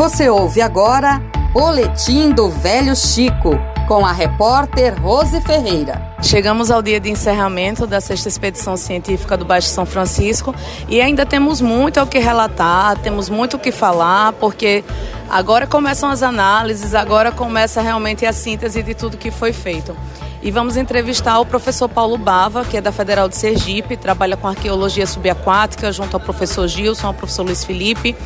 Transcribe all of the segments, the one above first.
Você ouve agora Boletim do Velho Chico, com a repórter Rose Ferreira. Chegamos ao dia de encerramento da sexta expedição científica do Baixo São Francisco e ainda temos muito o que relatar, temos muito o que falar, porque agora começam as análises, agora começa realmente a síntese de tudo que foi feito. E vamos entrevistar o professor Paulo Bava, que é da Federal de Sergipe, trabalha com arqueologia subaquática, junto ao professor Gilson, ao professor Luiz Felipe.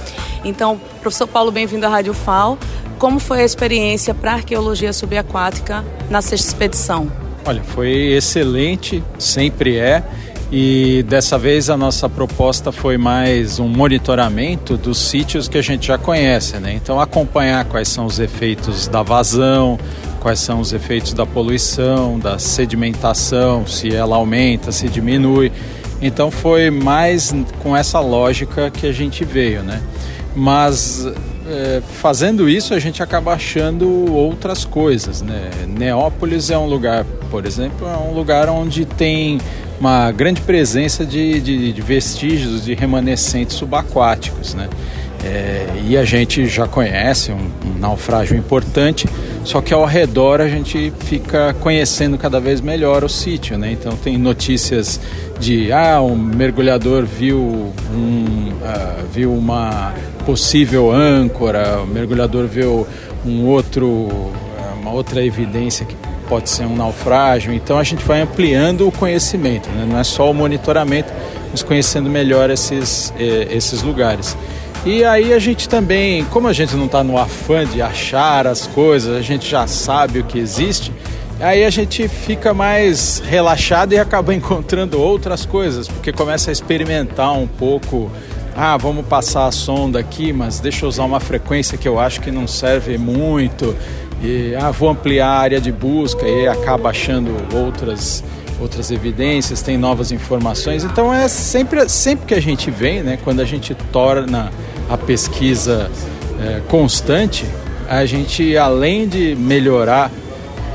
Então, professor Paulo, bem-vindo à Rádio FAO. Como foi a experiência para arqueologia subaquática na sexta expedição? Olha, foi excelente, sempre é. E dessa vez a nossa proposta foi mais um monitoramento dos sítios que a gente já conhece, né? Então acompanhar quais são os efeitos da vazão, quais são os efeitos da poluição, da sedimentação, se ela aumenta, se diminui. Então foi mais com essa lógica que a gente veio, né? Mas é, fazendo isso a gente acaba achando outras coisas, né? Neópolis é um lugar, por exemplo, é um lugar onde tem uma grande presença de, de, de vestígios de remanescentes subaquáticos, né? É, e a gente já conhece um, um, naufrágio importante, só que ao redor a gente fica conhecendo cada vez melhor o sítio, né? Então tem notícias de ah, um mergulhador viu, um, uh, viu uma possível âncora, o mergulhador viu um outro, ah, uma outra evidência que pode ser um naufrágio. Então a gente vai ampliando o conhecimento, né? não é só o monitoramento, mas conhecendo melhor esses, eh, esses lugares. E aí a gente também, como a gente não está no afã de achar as coisas, a gente já sabe o que existe, aí a gente fica mais relaxado e acaba encontrando outras coisas, porque começa a experimentar um pouco. Ah, vamos passar a sonda aqui, mas deixa eu usar uma frequência que eu acho que não serve muito. E ah, vou ampliar a área de busca e acaba achando outras outras evidências, tem novas informações. Então é sempre sempre que a gente vem, né, quando a gente torna a pesquisa é, constante, a gente, além de melhorar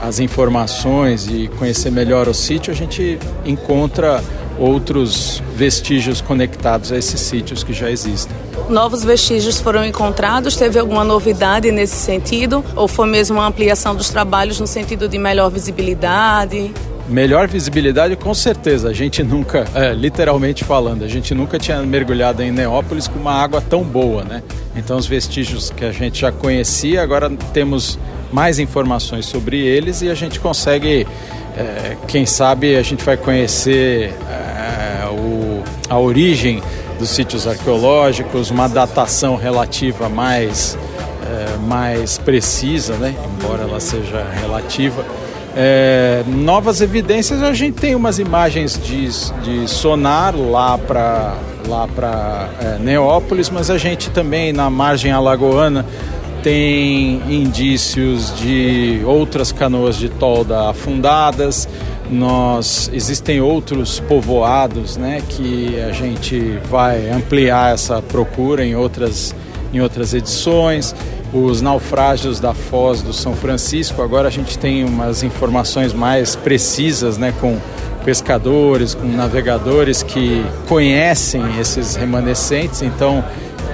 as informações e conhecer melhor o sítio, a gente encontra outros vestígios conectados a esses sítios que já existem. Novos vestígios foram encontrados? Teve alguma novidade nesse sentido? Ou foi mesmo uma ampliação dos trabalhos no sentido de melhor visibilidade? Melhor visibilidade, com certeza. A gente nunca, é, literalmente falando, a gente nunca tinha mergulhado em Neópolis com uma água tão boa, né? Então, os vestígios que a gente já conhecia, agora temos mais informações sobre eles e a gente consegue, é, quem sabe, a gente vai conhecer é, o, a origem dos sítios arqueológicos, uma datação relativa mais, é, mais precisa, né? Embora ela seja relativa é, novas evidências, a gente tem umas imagens de, de sonar lá para lá para é, Neópolis, mas a gente também na margem alagoana tem indícios de outras canoas de tolda afundadas. Nós existem outros povoados, né, que a gente vai ampliar essa procura em outras em outras edições os naufrágios da Foz do São Francisco. Agora a gente tem umas informações mais precisas, né, com pescadores, com navegadores que conhecem esses remanescentes. Então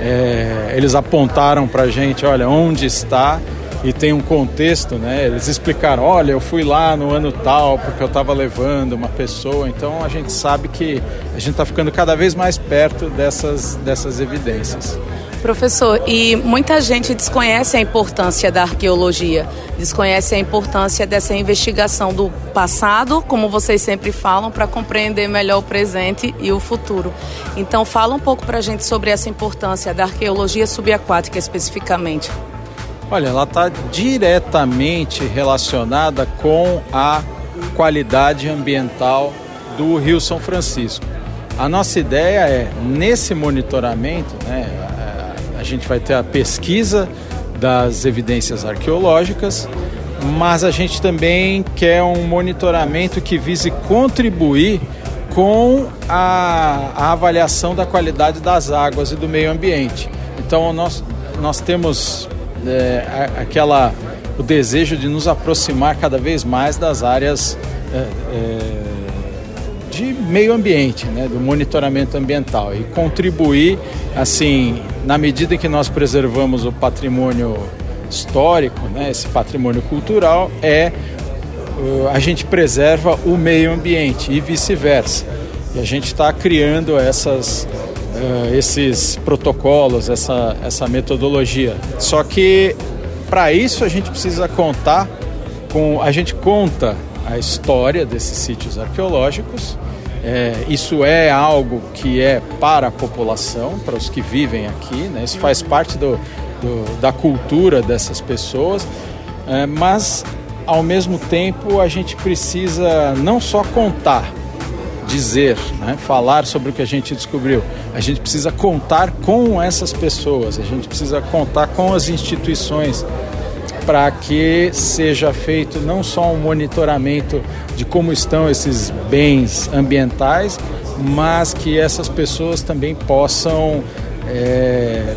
é, eles apontaram para a gente, olha, onde está e tem um contexto, né? Eles explicaram, olha, eu fui lá no ano tal porque eu estava levando uma pessoa. Então a gente sabe que a gente está ficando cada vez mais perto dessas, dessas evidências. Professor, e muita gente desconhece a importância da arqueologia, desconhece a importância dessa investigação do passado, como vocês sempre falam, para compreender melhor o presente e o futuro. Então, fala um pouco para a gente sobre essa importância da arqueologia subaquática especificamente. Olha, ela está diretamente relacionada com a qualidade ambiental do Rio São Francisco. A nossa ideia é, nesse monitoramento, né, gente vai ter a pesquisa das evidências arqueológicas, mas a gente também quer um monitoramento que vise contribuir com a, a avaliação da qualidade das águas e do meio ambiente. Então nós, nós temos é, aquela o desejo de nos aproximar cada vez mais das áreas é, é, de meio ambiente, né, do monitoramento ambiental e contribuir, assim, na medida que nós preservamos o patrimônio histórico, né, esse patrimônio cultural, é uh, a gente preserva o meio ambiente e vice-versa. E a gente está criando essas, uh, esses protocolos, essa, essa metodologia. Só que para isso a gente precisa contar com. A gente conta a história desses sítios arqueológicos. É, isso é algo que é para a população, para os que vivem aqui, né? isso faz parte do, do da cultura dessas pessoas, é, mas ao mesmo tempo a gente precisa não só contar, dizer, né? falar sobre o que a gente descobriu, a gente precisa contar com essas pessoas, a gente precisa contar com as instituições para que seja feito não só um monitoramento de como estão esses bens ambientais, mas que essas pessoas também possam é,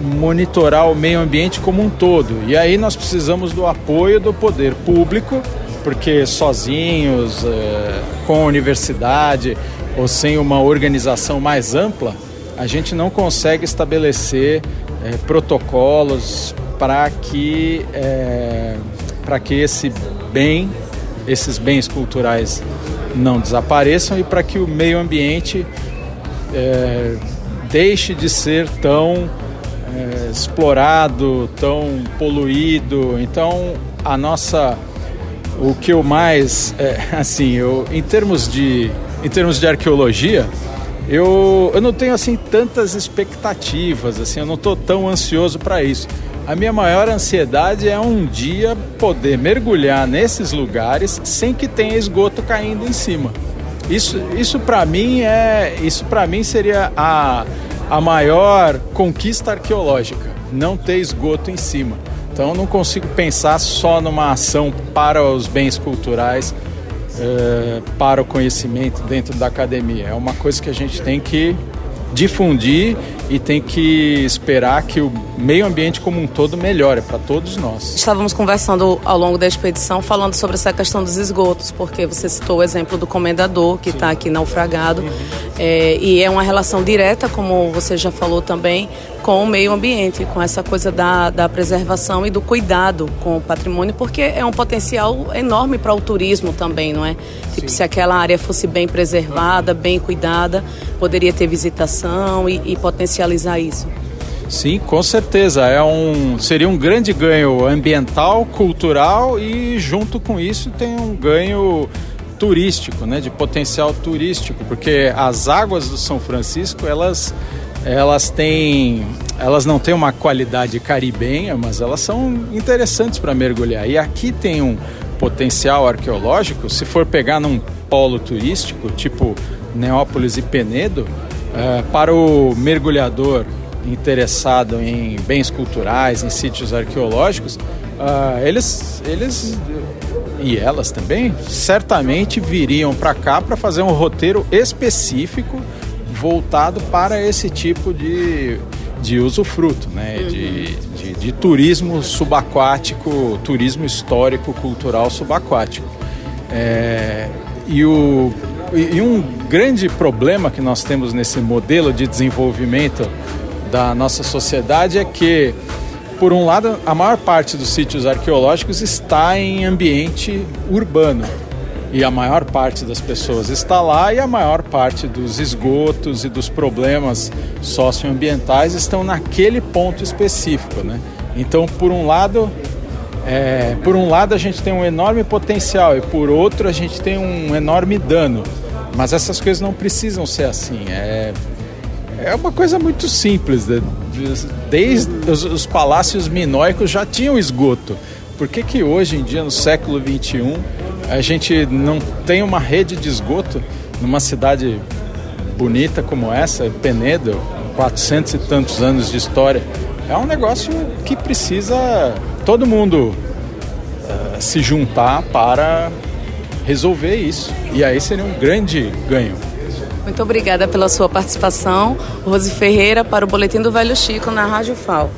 monitorar o meio ambiente como um todo. E aí nós precisamos do apoio do poder público, porque sozinhos, é, com a universidade ou sem uma organização mais ampla, a gente não consegue estabelecer é, protocolos para que, é, para que esse bem, esses bens culturais não desapareçam e para que o meio ambiente é, deixe de ser tão é, explorado, tão poluído. Então, a nossa, o que eu mais, é, assim, eu, em termos de, em termos de arqueologia, eu, eu não tenho assim tantas expectativas, assim, eu não estou tão ansioso para isso. A minha maior ansiedade é um dia poder mergulhar nesses lugares sem que tenha esgoto caindo em cima. Isso, isso para mim é, isso para mim seria a, a maior conquista arqueológica, não ter esgoto em cima. Então eu não consigo pensar só numa ação para os bens culturais, uh, para o conhecimento dentro da academia. É uma coisa que a gente tem que difundir e tem que esperar que o meio ambiente como um todo melhore para todos nós. Estávamos conversando ao longo da expedição falando sobre essa questão dos esgotos, porque você citou o exemplo do comendador que está aqui naufragado uhum. é, e é uma relação direta, como você já falou também, com o meio ambiente, com essa coisa da, da preservação e do cuidado com o patrimônio, porque é um potencial enorme para o turismo também, não é? Tipo, se aquela área fosse bem preservada, bem cuidada, poderia ter visitação e, e potencializar isso. Sim, com certeza. É um, seria um grande ganho ambiental, cultural e junto com isso tem um ganho turístico, né, de potencial turístico, porque as águas do São Francisco, elas elas têm elas não têm uma qualidade caribenha, mas elas são interessantes para mergulhar. E aqui tem um potencial arqueológico, se for pegar num polo turístico, tipo Neópolis e Penedo, é, para o mergulhador interessado em bens culturais, em sítios arqueológicos, uh, eles, eles e elas também certamente viriam para cá para fazer um roteiro específico voltado para esse tipo de, de usufruto, né? De, de, de, turismo subaquático, turismo histórico, cultural subaquático. É, e, o, e um grande problema que nós temos nesse modelo de desenvolvimento da nossa sociedade é que, por um lado, a maior parte dos sítios arqueológicos está em ambiente urbano e a maior parte das pessoas está lá e a maior parte dos esgotos e dos problemas socioambientais estão naquele ponto específico, né? Então, por um lado, é, por um lado a gente tem um enorme potencial e por outro a gente tem um enorme dano. Mas essas coisas não precisam ser assim. É, é uma coisa muito simples. Né? Desde os, os palácios minoicos já tinham esgoto. Por que, que hoje em dia, no século XXI, a gente não tem uma rede de esgoto numa cidade bonita como essa, Penedo, 400 e tantos anos de história? É um negócio que precisa todo mundo uh, se juntar para resolver isso. E aí seria um grande ganho. Muito obrigada pela sua participação. Rose Ferreira para o Boletim do Velho Chico na Rádio FAO.